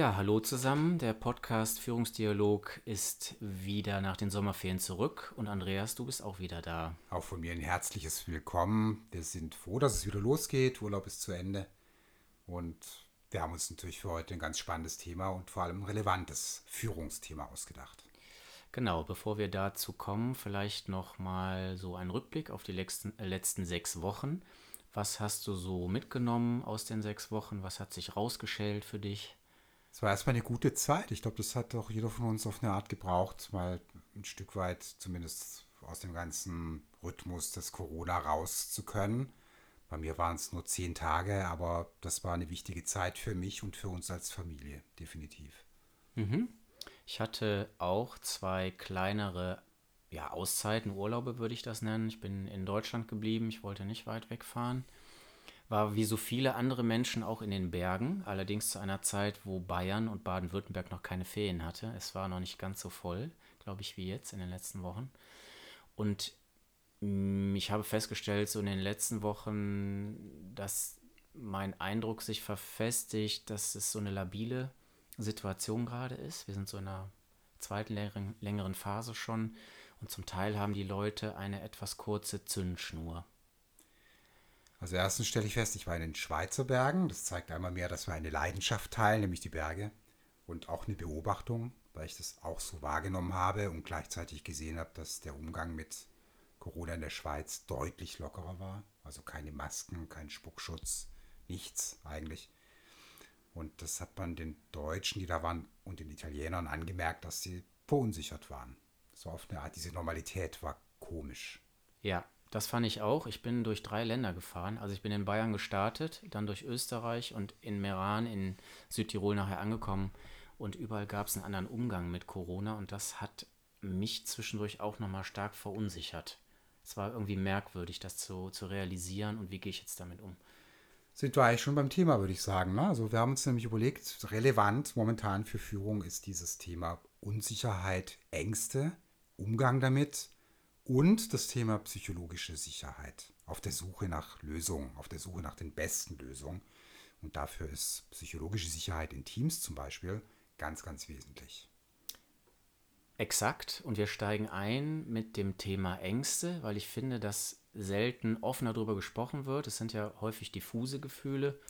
Ja, hallo zusammen. Der Podcast Führungsdialog ist wieder nach den Sommerferien zurück und Andreas, du bist auch wieder da. Auch von mir ein herzliches Willkommen. Wir sind froh, dass es wieder losgeht. Urlaub ist zu Ende und wir haben uns natürlich für heute ein ganz spannendes Thema und vor allem ein relevantes Führungsthema ausgedacht. Genau, bevor wir dazu kommen, vielleicht noch mal so ein Rückblick auf die letzten, äh, letzten sechs Wochen. Was hast du so mitgenommen aus den sechs Wochen? Was hat sich rausgeschält für dich? Es war erstmal eine gute Zeit. Ich glaube, das hat auch jeder von uns auf eine Art gebraucht, mal ein Stück weit zumindest aus dem ganzen Rhythmus des Corona raus zu können. Bei mir waren es nur zehn Tage, aber das war eine wichtige Zeit für mich und für uns als Familie, definitiv. Mhm. Ich hatte auch zwei kleinere ja, Auszeiten, Urlaube würde ich das nennen. Ich bin in Deutschland geblieben, ich wollte nicht weit wegfahren war wie so viele andere Menschen auch in den Bergen, allerdings zu einer Zeit, wo Bayern und Baden-Württemberg noch keine Ferien hatte. Es war noch nicht ganz so voll, glaube ich, wie jetzt in den letzten Wochen. Und mm, ich habe festgestellt, so in den letzten Wochen, dass mein Eindruck sich verfestigt, dass es so eine labile Situation gerade ist. Wir sind so in einer zweiten längeren, längeren Phase schon und zum Teil haben die Leute eine etwas kurze Zündschnur. Also erstens stelle ich fest, ich war in den Schweizer Bergen. Das zeigt einmal mehr, dass wir eine Leidenschaft teilen, nämlich die Berge. Und auch eine Beobachtung, weil ich das auch so wahrgenommen habe und gleichzeitig gesehen habe, dass der Umgang mit Corona in der Schweiz deutlich lockerer war. Also keine Masken, kein Spuckschutz, nichts eigentlich. Und das hat man den Deutschen, die da waren, und den Italienern angemerkt, dass sie verunsichert waren. So auf eine Art, diese Normalität war komisch. Ja, das fand ich auch. Ich bin durch drei Länder gefahren. Also ich bin in Bayern gestartet, dann durch Österreich und in Meran in Südtirol nachher angekommen. Und überall gab es einen anderen Umgang mit Corona und das hat mich zwischendurch auch nochmal stark verunsichert. Es war irgendwie merkwürdig, das zu, zu realisieren und wie gehe ich jetzt damit um. Sind wir eigentlich schon beim Thema, würde ich sagen. Ne? Also wir haben uns nämlich überlegt, relevant momentan für Führung ist dieses Thema Unsicherheit, Ängste, Umgang damit und das Thema psychologische Sicherheit. Auf der Suche nach Lösungen, auf der Suche nach den besten Lösungen. Und dafür ist psychologische Sicherheit in Teams zum Beispiel ganz, ganz wesentlich. Exakt. Und wir steigen ein mit dem Thema Ängste, weil ich finde, dass selten offener darüber gesprochen wird. Es sind ja häufig diffuse Gefühle.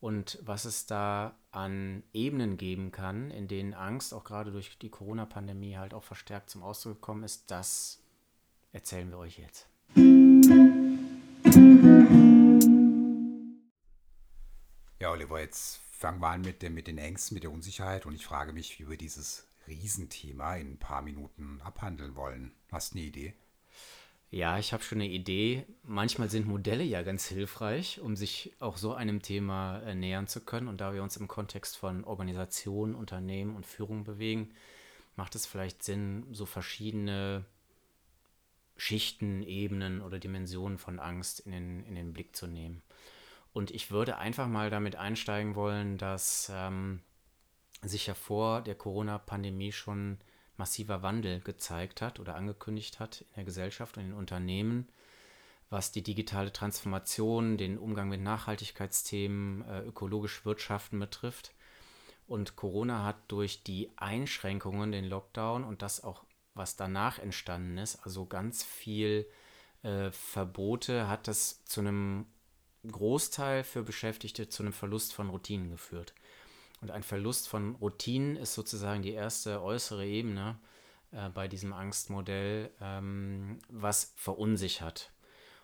Und was es da an Ebenen geben kann, in denen Angst auch gerade durch die Corona-Pandemie halt auch verstärkt zum Ausdruck gekommen ist, das erzählen wir euch jetzt. Ja, Oliver, jetzt fangen wir an mit, dem, mit den Ängsten, mit der Unsicherheit und ich frage mich, wie wir dieses Riesenthema in ein paar Minuten abhandeln wollen. Hast du eine Idee? Ja, ich habe schon eine Idee. Manchmal sind Modelle ja ganz hilfreich, um sich auch so einem Thema äh, nähern zu können. Und da wir uns im Kontext von Organisation, Unternehmen und Führung bewegen, macht es vielleicht Sinn, so verschiedene Schichten, Ebenen oder Dimensionen von Angst in den, in den Blick zu nehmen. Und ich würde einfach mal damit einsteigen wollen, dass ähm, sich ja vor der Corona-Pandemie schon massiver Wandel gezeigt hat oder angekündigt hat in der Gesellschaft und in den Unternehmen, was die digitale Transformation, den Umgang mit Nachhaltigkeitsthemen, äh, ökologisch Wirtschaften betrifft. Und Corona hat durch die Einschränkungen, den Lockdown und das auch was danach entstanden ist, also ganz viel äh, Verbote, hat das zu einem Großteil für Beschäftigte zu einem Verlust von Routinen geführt. Und ein Verlust von Routinen ist sozusagen die erste äußere Ebene äh, bei diesem Angstmodell, ähm, was verunsichert.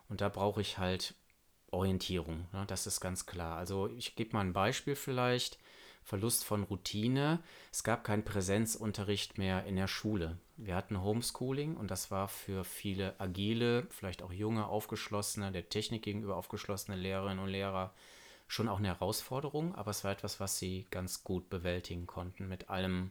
Und da brauche ich halt Orientierung, ne? das ist ganz klar. Also ich gebe mal ein Beispiel vielleicht. Verlust von Routine. Es gab keinen Präsenzunterricht mehr in der Schule. Wir hatten Homeschooling und das war für viele agile, vielleicht auch junge, aufgeschlossene, der Technik gegenüber aufgeschlossene Lehrerinnen und Lehrer schon auch eine Herausforderung, aber es war etwas, was sie ganz gut bewältigen konnten mit allem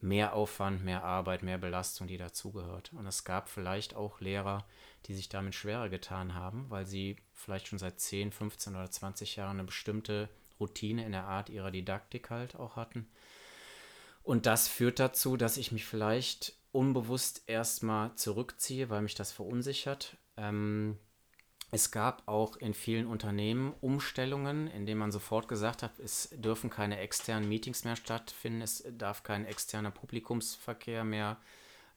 mehr Aufwand, mehr Arbeit, mehr Belastung, die dazugehört. Und es gab vielleicht auch Lehrer, die sich damit schwerer getan haben, weil sie vielleicht schon seit 10, 15 oder 20 Jahren eine bestimmte Routine in der Art ihrer Didaktik halt auch hatten. Und das führt dazu, dass ich mich vielleicht unbewusst erstmal zurückziehe, weil mich das verunsichert. Ähm, Es gab auch in vielen Unternehmen Umstellungen, in denen man sofort gesagt hat, es dürfen keine externen Meetings mehr stattfinden, es darf kein externer Publikumsverkehr mehr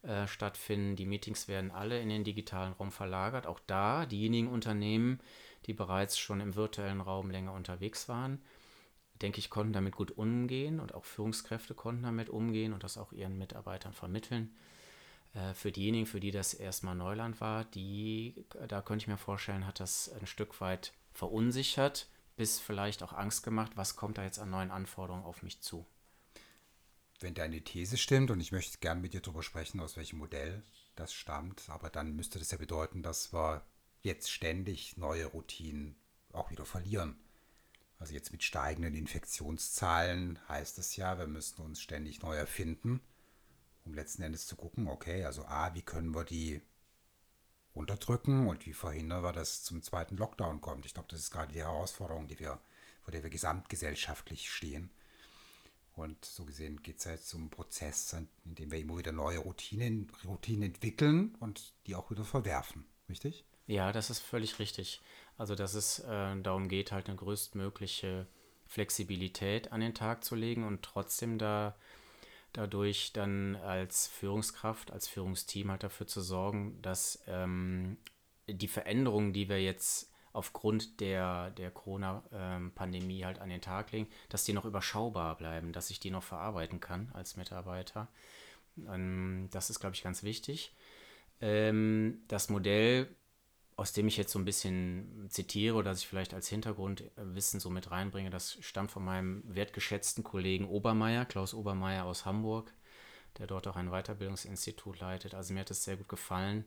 äh, stattfinden. Die Meetings werden alle in den digitalen Raum verlagert. Auch da diejenigen Unternehmen, die bereits schon im virtuellen Raum länger unterwegs waren, denke ich, konnten damit gut umgehen und auch Führungskräfte konnten damit umgehen und das auch ihren Mitarbeitern vermitteln. Äh, für diejenigen, für die das erstmal Neuland war, die, da könnte ich mir vorstellen, hat das ein Stück weit verunsichert, bis vielleicht auch Angst gemacht, was kommt da jetzt an neuen Anforderungen auf mich zu. Wenn deine These stimmt, und ich möchte gerne mit dir darüber sprechen, aus welchem Modell das stammt, aber dann müsste das ja bedeuten, dass wir jetzt ständig neue Routinen auch wieder verlieren. Also jetzt mit steigenden Infektionszahlen heißt es ja, wir müssen uns ständig neu erfinden um letzten Endes zu gucken, okay, also A, wie können wir die unterdrücken und wie verhindern wir, dass es zum zweiten Lockdown kommt. Ich glaube, das ist gerade die Herausforderung, die wir, vor der wir gesamtgesellschaftlich stehen. Und so gesehen geht es jetzt um Prozess, in dem wir immer wieder neue Routinen, Routinen entwickeln und die auch wieder verwerfen. Richtig? Ja, das ist völlig richtig. Also, dass es äh, darum geht, halt eine größtmögliche Flexibilität an den Tag zu legen und trotzdem da dadurch dann als Führungskraft, als Führungsteam halt dafür zu sorgen, dass ähm, die Veränderungen, die wir jetzt aufgrund der, der Corona-Pandemie halt an den Tag legen, dass die noch überschaubar bleiben, dass ich die noch verarbeiten kann als Mitarbeiter. Ähm, das ist, glaube ich, ganz wichtig. Ähm, das Modell aus dem ich jetzt so ein bisschen zitiere oder dass ich vielleicht als Hintergrundwissen so mit reinbringe, das stammt von meinem wertgeschätzten Kollegen Obermeier, Klaus Obermeier aus Hamburg, der dort auch ein Weiterbildungsinstitut leitet. Also mir hat es sehr gut gefallen,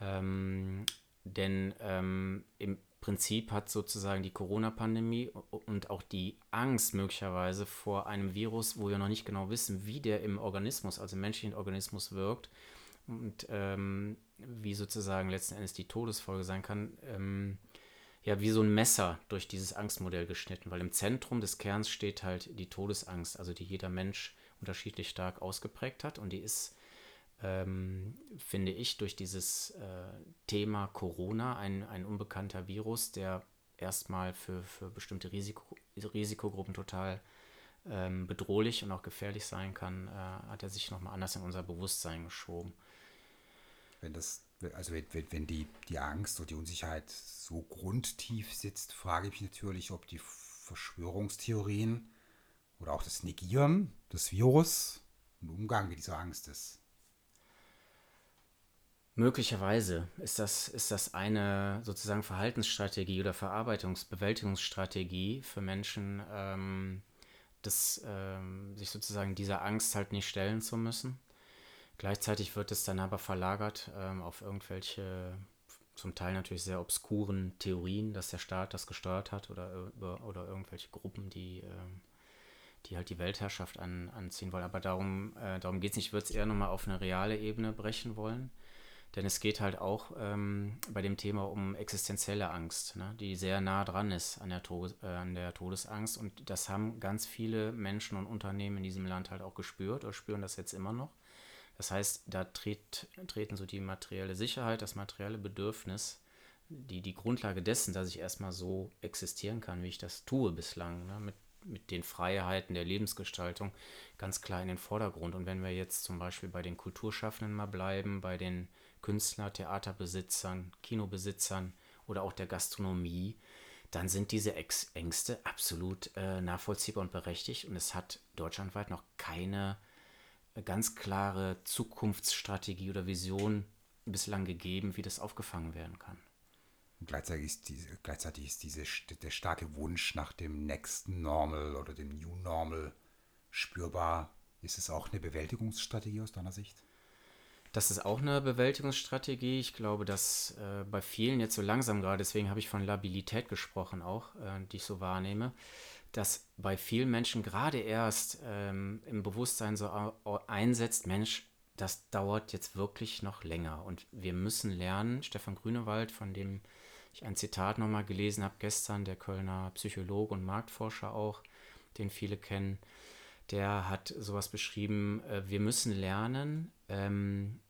ähm, denn ähm, im Prinzip hat sozusagen die Corona-Pandemie und auch die Angst möglicherweise vor einem Virus, wo wir noch nicht genau wissen, wie der im Organismus, also im menschlichen Organismus wirkt, und ähm, wie sozusagen letzten Endes die Todesfolge sein kann, ähm, ja, wie so ein Messer durch dieses Angstmodell geschnitten, weil im Zentrum des Kerns steht halt die Todesangst, also die jeder Mensch unterschiedlich stark ausgeprägt hat und die ist, ähm, finde ich, durch dieses äh, Thema Corona ein, ein unbekannter Virus, der erstmal für, für bestimmte Risiko, Risikogruppen total ähm, bedrohlich und auch gefährlich sein kann, äh, hat er sich nochmal anders in unser Bewusstsein geschoben wenn das, also wenn, wenn die, die Angst oder die Unsicherheit so grundtief sitzt, frage ich mich natürlich, ob die Verschwörungstheorien oder auch das Negieren des Virus ein Umgang mit dieser Angst ist. Möglicherweise ist das, ist das eine sozusagen Verhaltensstrategie oder Verarbeitungs-Bewältigungsstrategie für Menschen, ähm, das, ähm, sich sozusagen dieser Angst halt nicht stellen zu müssen. Gleichzeitig wird es dann aber verlagert ähm, auf irgendwelche, zum Teil natürlich sehr obskuren Theorien, dass der Staat das gesteuert hat oder, oder irgendwelche Gruppen, die, ähm, die halt die Weltherrschaft an, anziehen wollen. Aber darum, äh, darum geht es nicht. Ich würde es eher nochmal auf eine reale Ebene brechen wollen. Denn es geht halt auch ähm, bei dem Thema um existenzielle Angst, ne, die sehr nah dran ist an der, äh, an der Todesangst. Und das haben ganz viele Menschen und Unternehmen in diesem Land halt auch gespürt oder spüren das jetzt immer noch. Das heißt, da tritt, treten so die materielle Sicherheit, das materielle Bedürfnis, die, die Grundlage dessen, dass ich erstmal so existieren kann, wie ich das tue bislang, ne, mit, mit den Freiheiten der Lebensgestaltung, ganz klar in den Vordergrund. Und wenn wir jetzt zum Beispiel bei den Kulturschaffenden mal bleiben, bei den Künstler, Theaterbesitzern, Kinobesitzern oder auch der Gastronomie, dann sind diese Ex Ängste absolut äh, nachvollziehbar und berechtigt. Und es hat deutschlandweit noch keine ganz klare Zukunftsstrategie oder Vision bislang gegeben, wie das aufgefangen werden kann. Und gleichzeitig ist, diese, gleichzeitig ist diese, der starke Wunsch nach dem nächsten Normal oder dem New Normal spürbar. Ist es auch eine Bewältigungsstrategie aus deiner Sicht? Das ist auch eine Bewältigungsstrategie. Ich glaube, dass äh, bei vielen jetzt so langsam gerade, deswegen habe ich von Labilität gesprochen auch, äh, die ich so wahrnehme, dass bei vielen Menschen gerade erst ähm, im Bewusstsein so einsetzt, Mensch, das dauert jetzt wirklich noch länger. Und wir müssen lernen, Stefan Grünewald, von dem ich ein Zitat nochmal gelesen habe gestern, der Kölner Psychologe und Marktforscher auch, den viele kennen, der hat sowas beschrieben, äh, wir müssen lernen, ähm,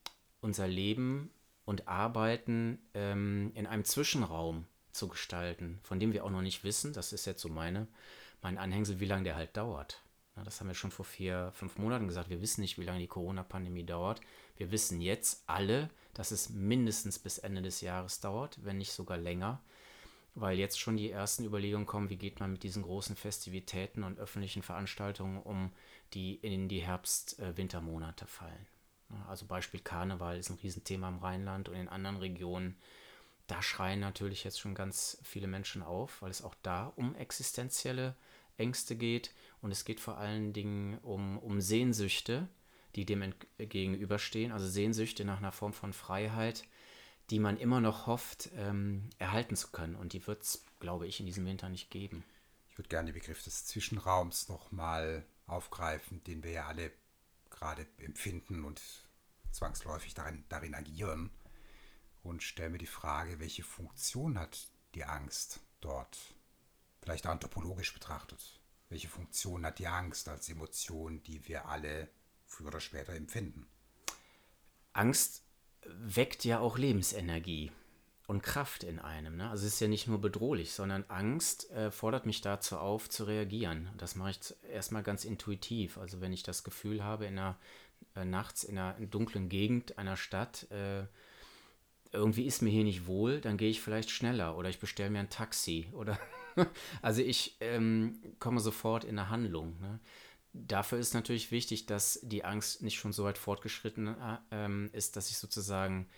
unser Leben und Arbeiten ähm, in einem Zwischenraum zu gestalten, von dem wir auch noch nicht wissen, das ist jetzt so meine, mein Anhängsel, wie lange der halt dauert. Das haben wir schon vor vier, fünf Monaten gesagt. Wir wissen nicht, wie lange die Corona-Pandemie dauert. Wir wissen jetzt alle, dass es mindestens bis Ende des Jahres dauert, wenn nicht sogar länger, weil jetzt schon die ersten Überlegungen kommen, wie geht man mit diesen großen Festivitäten und öffentlichen Veranstaltungen um, die in die Herbst-Wintermonate fallen. Also Beispiel Karneval ist ein Riesenthema im Rheinland und in anderen Regionen. Da schreien natürlich jetzt schon ganz viele Menschen auf, weil es auch da um existenzielle Ängste geht und es geht vor allen Dingen um, um Sehnsüchte, die dem gegenüberstehen, also Sehnsüchte nach einer Form von Freiheit, die man immer noch hofft, ähm, erhalten zu können. Und die wird es, glaube ich, in diesem Winter nicht geben. Ich würde gerne den Begriff des Zwischenraums nochmal aufgreifen, den wir ja alle gerade empfinden und zwangsläufig darin, darin agieren. Und stelle mir die Frage, welche Funktion hat die Angst dort? Vielleicht anthropologisch betrachtet. Welche Funktion hat die Angst als Emotion, die wir alle früher oder später empfinden? Angst weckt ja auch Lebensenergie und Kraft in einem. Ne? Also es ist ja nicht nur bedrohlich, sondern Angst äh, fordert mich dazu auf, zu reagieren. Das mache ich erstmal ganz intuitiv. Also wenn ich das Gefühl habe, in einer äh, nachts in einer dunklen Gegend einer Stadt, äh, irgendwie ist mir hier nicht wohl, dann gehe ich vielleicht schneller oder ich bestelle mir ein Taxi oder also ich ähm, komme sofort in eine Handlung. Ne? Dafür ist natürlich wichtig, dass die Angst nicht schon so weit fortgeschritten äh, ähm, ist, dass ich sozusagen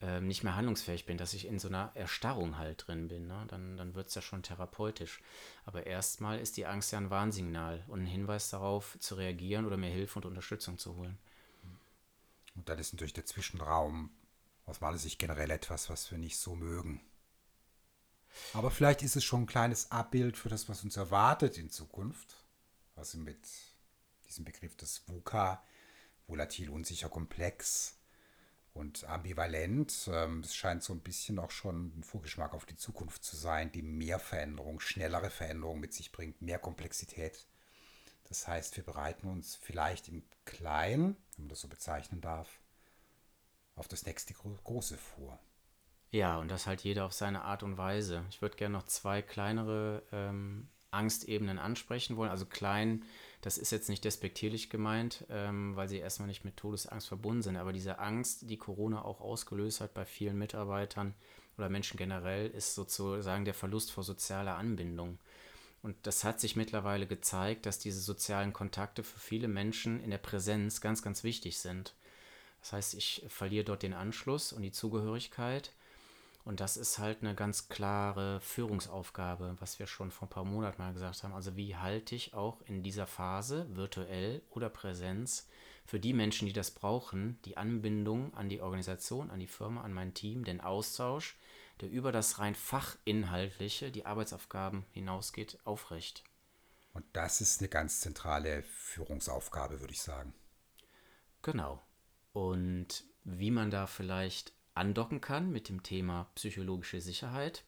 ähm, nicht mehr handlungsfähig bin, dass ich in so einer Erstarrung halt drin bin. Ne? Dann, dann wird es ja schon therapeutisch. Aber erstmal ist die Angst ja ein Warnsignal und ein Hinweis darauf, zu reagieren oder mir Hilfe und Unterstützung zu holen. Und dann ist natürlich der Zwischenraum aus meiner Sicht generell etwas, was wir nicht so mögen. Aber vielleicht ist es schon ein kleines Abbild für das, was uns erwartet in Zukunft. Was mit diesem Begriff des VUCA, volatil, unsicher, komplex und ambivalent, ähm, es scheint so ein bisschen auch schon ein Vorgeschmack auf die Zukunft zu sein, die mehr Veränderung, schnellere Veränderung mit sich bringt, mehr Komplexität. Das heißt, wir bereiten uns vielleicht im Kleinen, wenn man das so bezeichnen darf, auf das nächste Große vor. Ja, und das halt jeder auf seine Art und Weise. Ich würde gerne noch zwei kleinere ähm, Angstebenen ansprechen wollen. Also klein, das ist jetzt nicht despektierlich gemeint, ähm, weil sie erstmal nicht mit Todesangst verbunden sind, aber diese Angst, die Corona auch ausgelöst hat bei vielen Mitarbeitern oder Menschen generell, ist sozusagen der Verlust vor sozialer Anbindung. Und das hat sich mittlerweile gezeigt, dass diese sozialen Kontakte für viele Menschen in der Präsenz ganz, ganz wichtig sind. Das heißt, ich verliere dort den Anschluss und die Zugehörigkeit. Und das ist halt eine ganz klare Führungsaufgabe, was wir schon vor ein paar Monaten mal gesagt haben. Also wie halte ich auch in dieser Phase, virtuell oder Präsenz, für die Menschen, die das brauchen, die Anbindung an die Organisation, an die Firma, an mein Team, den Austausch, der über das rein fachinhaltliche, die Arbeitsaufgaben hinausgeht, aufrecht. Und das ist eine ganz zentrale Führungsaufgabe, würde ich sagen. Genau. Und wie man da vielleicht andocken kann mit dem Thema psychologische Sicherheit,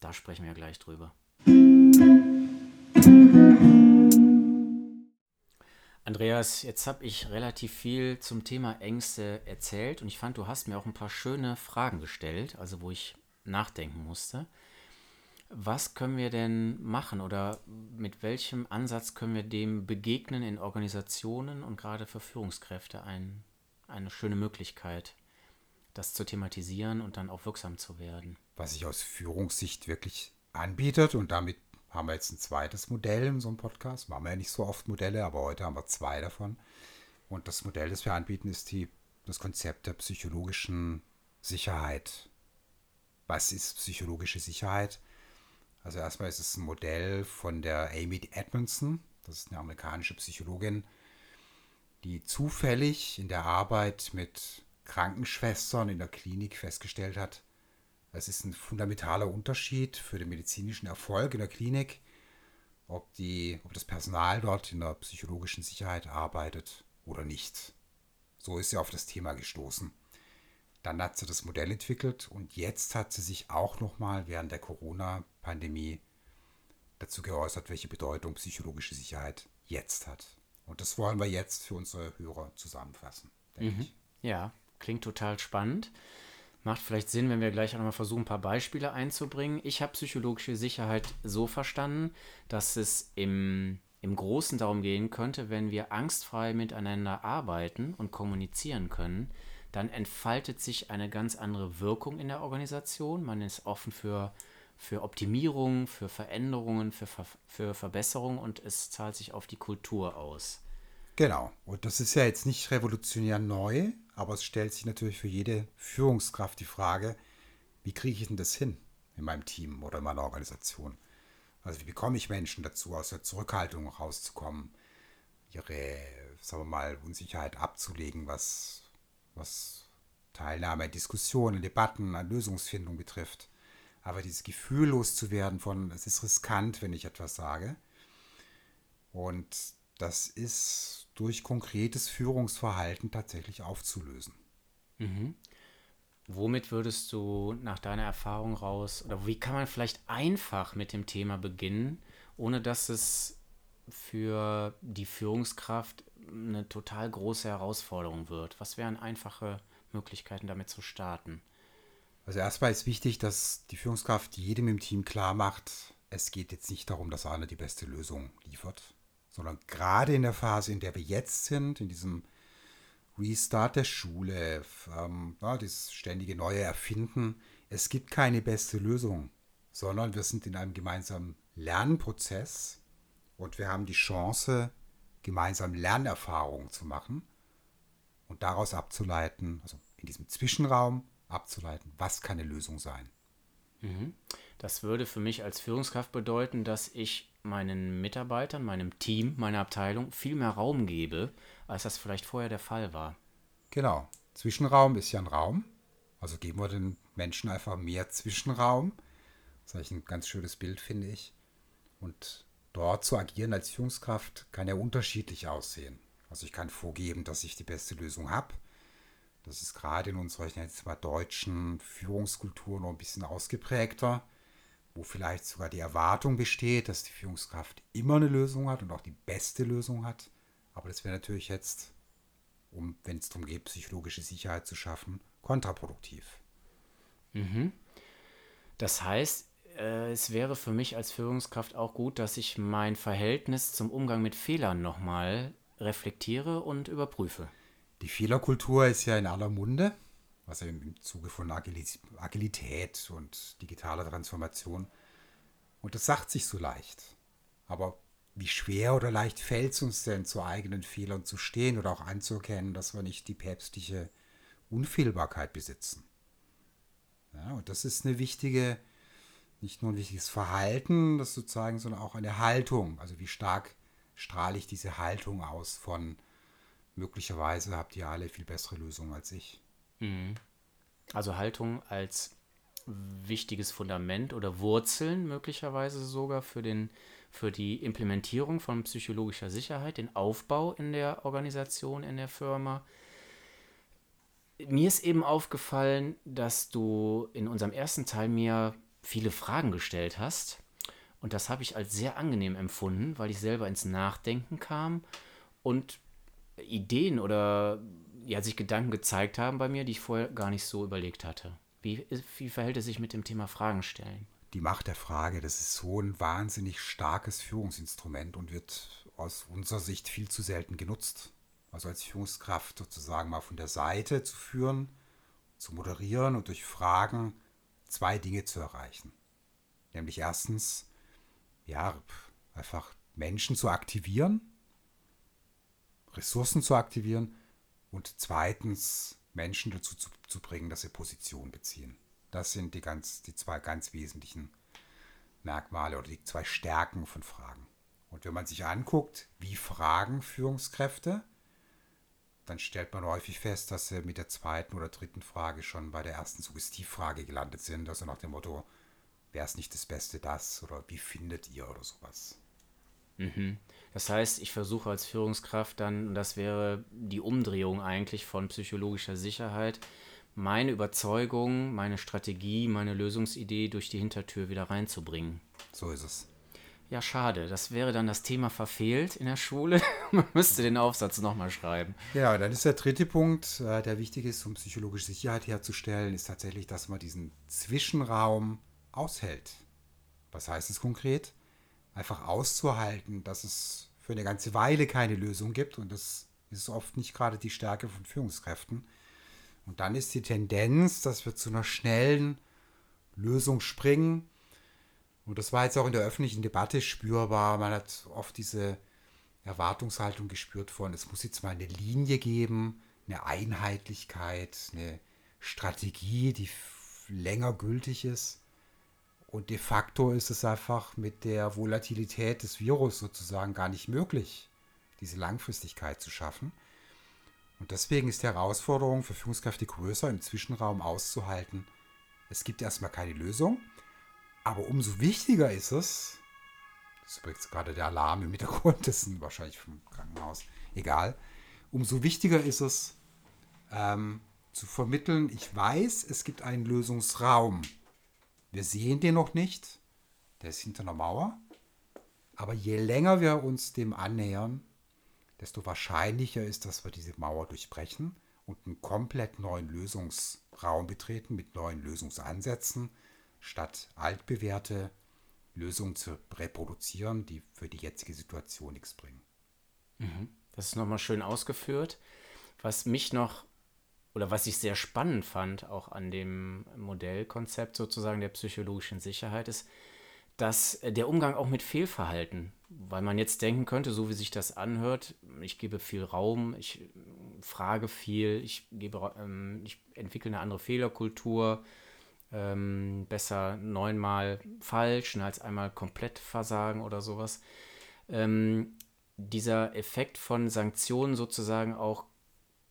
da sprechen wir ja gleich drüber. Andreas, jetzt habe ich relativ viel zum Thema Ängste erzählt und ich fand, du hast mir auch ein paar schöne Fragen gestellt, also wo ich nachdenken musste. Was können wir denn machen oder mit welchem Ansatz können wir dem begegnen in Organisationen und gerade für Führungskräfte ein, eine schöne Möglichkeit, das zu thematisieren und dann auch wirksam zu werden? Was sich aus Führungssicht wirklich anbietet und damit haben wir jetzt ein zweites Modell in so einem Podcast. Wir haben ja nicht so oft Modelle, aber heute haben wir zwei davon. Und das Modell, das wir anbieten, ist die, das Konzept der psychologischen Sicherheit was ist psychologische Sicherheit? Also erstmal ist es ein Modell von der Amy Edmondson, das ist eine amerikanische Psychologin, die zufällig in der Arbeit mit Krankenschwestern in der Klinik festgestellt hat, es ist ein fundamentaler Unterschied für den medizinischen Erfolg in der Klinik, ob, die, ob das Personal dort in der psychologischen Sicherheit arbeitet oder nicht. So ist sie auf das Thema gestoßen. Dann hat sie das Modell entwickelt und jetzt hat sie sich auch nochmal während der Corona-Pandemie dazu geäußert, welche Bedeutung psychologische Sicherheit jetzt hat. Und das wollen wir jetzt für unsere Hörer zusammenfassen, denke mhm. ich. Ja, klingt total spannend. Macht vielleicht Sinn, wenn wir gleich nochmal versuchen, ein paar Beispiele einzubringen. Ich habe psychologische Sicherheit so verstanden, dass es im, im Großen darum gehen könnte, wenn wir angstfrei miteinander arbeiten und kommunizieren können, dann entfaltet sich eine ganz andere Wirkung in der Organisation. Man ist offen für, für Optimierung, für Veränderungen, für, für Verbesserungen und es zahlt sich auf die Kultur aus. Genau. Und das ist ja jetzt nicht revolutionär neu, aber es stellt sich natürlich für jede Führungskraft die Frage, wie kriege ich denn das hin in meinem Team oder in meiner Organisation? Also wie bekomme ich Menschen dazu, aus der Zurückhaltung rauszukommen, ihre, sagen wir mal, Unsicherheit abzulegen, was, was Teilnahme an Diskussionen, Debatten, an Lösungsfindung betrifft. Aber dieses Gefühl loszuwerden von, es ist riskant, wenn ich etwas sage. Und das ist durch konkretes Führungsverhalten tatsächlich aufzulösen. Mhm. Womit würdest du nach deiner Erfahrung raus, oder wie kann man vielleicht einfach mit dem Thema beginnen, ohne dass es für die Führungskraft eine total große Herausforderung wird? Was wären einfache Möglichkeiten, damit zu starten? Also erstmal ist wichtig, dass die Führungskraft jedem im Team klar macht, es geht jetzt nicht darum, dass einer die beste Lösung liefert, sondern gerade in der Phase, in der wir jetzt sind, in diesem Restart der Schule, ähm, ja, das ständige neue Erfinden, es gibt keine beste Lösung, sondern wir sind in einem gemeinsamen Lernprozess und wir haben die Chance, gemeinsam Lernerfahrungen zu machen und daraus abzuleiten, also in diesem Zwischenraum abzuleiten, was kann eine Lösung sein. Mhm. Das würde für mich als Führungskraft bedeuten, dass ich meinen Mitarbeitern, meinem Team, meiner Abteilung viel mehr Raum gebe, als das vielleicht vorher der Fall war. Genau. Zwischenraum ist ja ein Raum. Also geben wir den Menschen einfach mehr Zwischenraum. Das ist eigentlich ein ganz schönes Bild, finde ich. Und dort zu agieren als Führungskraft kann ja unterschiedlich aussehen. Also ich kann vorgeben, dass ich die beste Lösung habe. Das ist gerade in unserer, ich nenne es mal, deutschen Führungskultur noch ein bisschen ausgeprägter wo vielleicht sogar die Erwartung besteht, dass die Führungskraft immer eine Lösung hat und auch die beste Lösung hat. Aber das wäre natürlich jetzt, um, wenn es darum geht, psychologische Sicherheit zu schaffen, kontraproduktiv. Mhm. Das heißt, äh, es wäre für mich als Führungskraft auch gut, dass ich mein Verhältnis zum Umgang mit Fehlern nochmal reflektiere und überprüfe. Die Fehlerkultur ist ja in aller Munde was im Zuge von Agilität und digitaler Transformation. Und das sagt sich so leicht. Aber wie schwer oder leicht fällt es uns denn, zu eigenen Fehlern zu stehen oder auch anzuerkennen, dass wir nicht die päpstliche Unfehlbarkeit besitzen? Ja, und das ist eine wichtige, nicht nur ein wichtiges Verhalten, das sozusagen, sondern auch eine Haltung. Also wie stark strahle ich diese Haltung aus von möglicherweise habt ihr alle viel bessere Lösungen als ich. Mhm. Also Haltung als wichtiges Fundament oder Wurzeln möglicherweise sogar für, den, für die Implementierung von psychologischer Sicherheit, den Aufbau in der Organisation, in der Firma. Mir ist eben aufgefallen, dass du in unserem ersten Teil mir viele Fragen gestellt hast. Und das habe ich als sehr angenehm empfunden, weil ich selber ins Nachdenken kam und Ideen oder ja, sich Gedanken gezeigt haben bei mir, die ich vorher gar nicht so überlegt hatte. Wie, wie verhält es sich mit dem Thema Fragen stellen? Die Macht der Frage, das ist so ein wahnsinnig starkes Führungsinstrument und wird aus unserer Sicht viel zu selten genutzt. Also als Führungskraft sozusagen mal von der Seite zu führen, zu moderieren und durch Fragen zwei Dinge zu erreichen. Nämlich erstens, ja, einfach Menschen zu aktivieren, Ressourcen zu aktivieren und zweitens Menschen dazu zu, zu bringen, dass sie Position beziehen. Das sind die, ganz, die zwei ganz wesentlichen Merkmale oder die zwei Stärken von Fragen. Und wenn man sich anguckt, wie fragen Führungskräfte, dann stellt man häufig fest, dass sie mit der zweiten oder dritten Frage schon bei der ersten Suggestivfrage gelandet sind. Also nach dem Motto, wäre es nicht das Beste das oder wie findet ihr oder sowas. Mhm. Das heißt, ich versuche als Führungskraft dann, und das wäre die Umdrehung eigentlich von psychologischer Sicherheit, meine Überzeugung, meine Strategie, meine Lösungsidee durch die Hintertür wieder reinzubringen. So ist es. Ja, schade. Das wäre dann das Thema verfehlt in der Schule. Man müsste den Aufsatz nochmal schreiben. Ja, dann ist der dritte Punkt, äh, der wichtig ist, um psychologische Sicherheit herzustellen, ist tatsächlich, dass man diesen Zwischenraum aushält. Was heißt es konkret? Einfach auszuhalten, dass es für eine ganze Weile keine Lösung gibt und das ist oft nicht gerade die Stärke von Führungskräften. Und dann ist die Tendenz, dass wir zu einer schnellen Lösung springen. Und das war jetzt auch in der öffentlichen Debatte spürbar. Man hat oft diese Erwartungshaltung gespürt von, es muss jetzt mal eine Linie geben, eine Einheitlichkeit, eine Strategie, die länger gültig ist. Und de facto ist es einfach mit der Volatilität des Virus sozusagen gar nicht möglich, diese Langfristigkeit zu schaffen. Und deswegen ist die Herausforderung für Führungskräfte größer, im Zwischenraum auszuhalten. Es gibt erstmal keine Lösung, aber umso wichtiger ist es, das ist übrigens gerade der Alarm im Hintergrund, das ist wahrscheinlich vom Krankenhaus, egal, umso wichtiger ist es, ähm, zu vermitteln, ich weiß, es gibt einen Lösungsraum. Wir sehen den noch nicht, der ist hinter einer Mauer, aber je länger wir uns dem annähern, desto wahrscheinlicher ist, dass wir diese Mauer durchbrechen und einen komplett neuen Lösungsraum betreten mit neuen Lösungsansätzen, statt altbewährte Lösungen zu reproduzieren, die für die jetzige Situation nichts bringen. Mhm. Das ist nochmal schön ausgeführt. Was mich noch oder was ich sehr spannend fand, auch an dem Modellkonzept sozusagen der psychologischen Sicherheit, ist, dass der Umgang auch mit Fehlverhalten weil man jetzt denken könnte, so wie sich das anhört, ich gebe viel Raum, ich äh, frage viel, ich, gebe, ähm, ich entwickle eine andere Fehlerkultur, ähm, besser neunmal falsch als einmal komplett versagen oder sowas. Ähm, dieser Effekt von Sanktionen sozusagen auch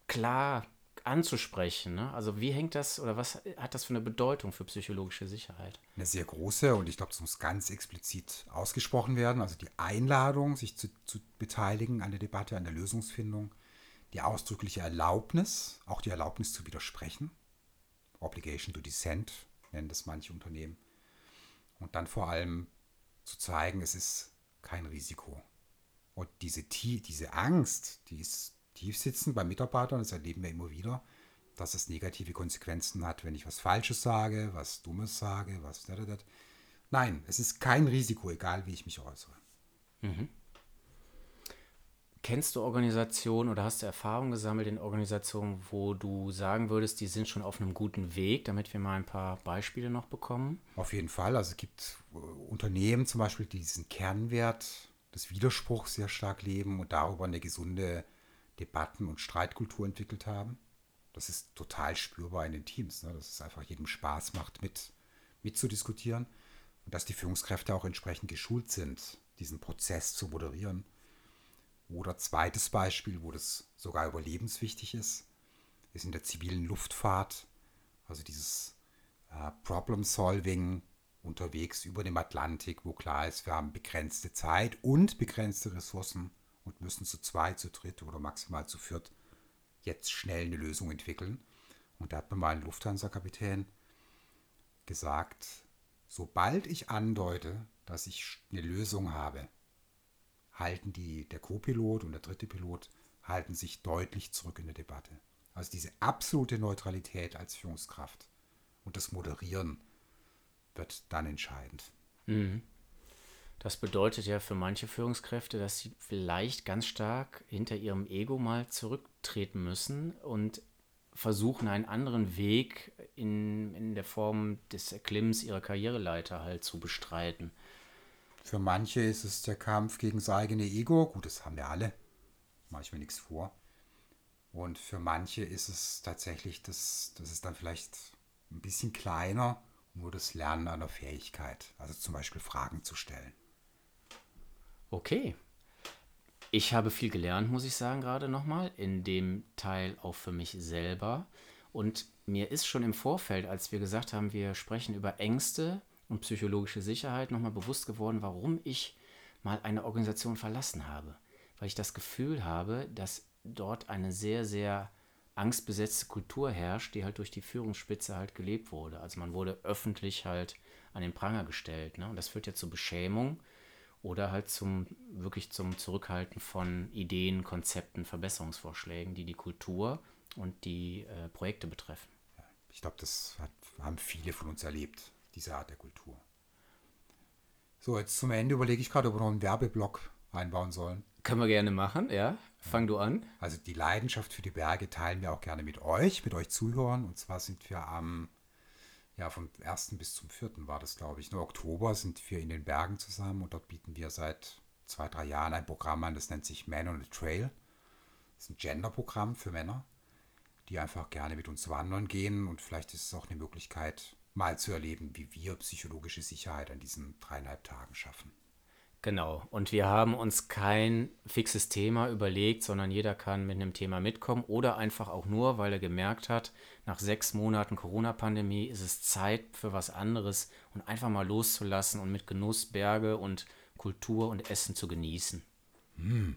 klar anzusprechen. Ne? Also wie hängt das oder was hat das für eine Bedeutung für psychologische Sicherheit? Eine sehr große und ich glaube, das muss ganz explizit ausgesprochen werden. Also die Einladung, sich zu, zu beteiligen an der Debatte, an der Lösungsfindung, die ausdrückliche Erlaubnis, auch die Erlaubnis zu widersprechen. Obligation to dissent nennen das manche Unternehmen. Und dann vor allem zu zeigen, es ist kein Risiko. Und diese, diese Angst, die ist tief sitzen bei Mitarbeitern, das erleben wir immer wieder, dass es negative Konsequenzen hat, wenn ich was Falsches sage, was Dummes sage, was. Nein, es ist kein Risiko, egal wie ich mich äußere. Mhm. Kennst du Organisationen oder hast du Erfahrungen gesammelt in Organisationen, wo du sagen würdest, die sind schon auf einem guten Weg, damit wir mal ein paar Beispiele noch bekommen? Auf jeden Fall. Also es gibt äh, Unternehmen zum Beispiel, die diesen Kernwert des Widerspruchs sehr stark leben und darüber eine gesunde Debatten und Streitkultur entwickelt haben. Das ist total spürbar in den Teams, ne? dass es einfach jedem Spaß macht, mit, mitzudiskutieren und dass die Führungskräfte auch entsprechend geschult sind, diesen Prozess zu moderieren. Oder zweites Beispiel, wo das sogar überlebenswichtig ist, ist in der zivilen Luftfahrt, also dieses äh, Problem-Solving unterwegs über dem Atlantik, wo klar ist, wir haben begrenzte Zeit und begrenzte Ressourcen und müssen zu zweit, zu dritt oder maximal zu viert jetzt schnell eine Lösung entwickeln. Und da hat mir mal ein Lufthansa-Kapitän gesagt, sobald ich andeute, dass ich eine Lösung habe, halten die, der Co-Pilot und der dritte Pilot halten sich deutlich zurück in der Debatte. Also diese absolute Neutralität als Führungskraft und das Moderieren wird dann entscheidend. Mhm. Das bedeutet ja für manche Führungskräfte, dass sie vielleicht ganz stark hinter ihrem Ego mal zurücktreten müssen und versuchen, einen anderen Weg in, in der Form des Erklimmens ihrer Karriereleiter halt zu bestreiten. Für manche ist es der Kampf gegen das eigene Ego. Gut, das haben wir alle. Mache ich mir nichts vor. Und für manche ist es tatsächlich, das, das ist dann vielleicht ein bisschen kleiner, nur das Lernen einer Fähigkeit. Also zum Beispiel Fragen zu stellen. Okay. Ich habe viel gelernt, muss ich sagen, gerade nochmal. In dem Teil auch für mich selber. Und mir ist schon im Vorfeld, als wir gesagt haben, wir sprechen über Ängste und psychologische Sicherheit, nochmal bewusst geworden, warum ich mal eine Organisation verlassen habe. Weil ich das Gefühl habe, dass dort eine sehr, sehr angstbesetzte Kultur herrscht, die halt durch die Führungsspitze halt gelebt wurde. Also man wurde öffentlich halt an den Pranger gestellt. Ne? Und das führt ja zur Beschämung oder halt zum wirklich zum Zurückhalten von Ideen, Konzepten, Verbesserungsvorschlägen, die die Kultur und die äh, Projekte betreffen. Ich glaube, das hat, haben viele von uns erlebt, diese Art der Kultur. So, jetzt zum Ende überlege ich gerade, ob wir noch einen Werbeblock einbauen sollen. Können wir gerne machen, ja. Fang du an. Also die Leidenschaft für die Berge teilen wir auch gerne mit euch, mit euch Zuhörern. Und zwar sind wir am, ja, vom 1. bis zum 4. war das, glaube ich. Nur Oktober sind wir in den Bergen zusammen und dort bieten wir seit zwei, drei Jahren ein Programm an, das nennt sich Man on the Trail. Das ist ein Gender-Programm für Männer, die einfach gerne mit uns wandern gehen und vielleicht ist es auch eine Möglichkeit, mal zu erleben, wie wir psychologische Sicherheit an diesen dreieinhalb Tagen schaffen. Genau. Und wir haben uns kein fixes Thema überlegt, sondern jeder kann mit einem Thema mitkommen oder einfach auch nur, weil er gemerkt hat, nach sechs Monaten Corona-Pandemie ist es Zeit für was anderes und einfach mal loszulassen und mit Genuss Berge und Kultur und Essen zu genießen. Mm.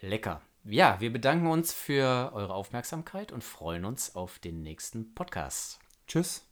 Lecker. Ja, wir bedanken uns für eure Aufmerksamkeit und freuen uns auf den nächsten Podcast. Tschüss.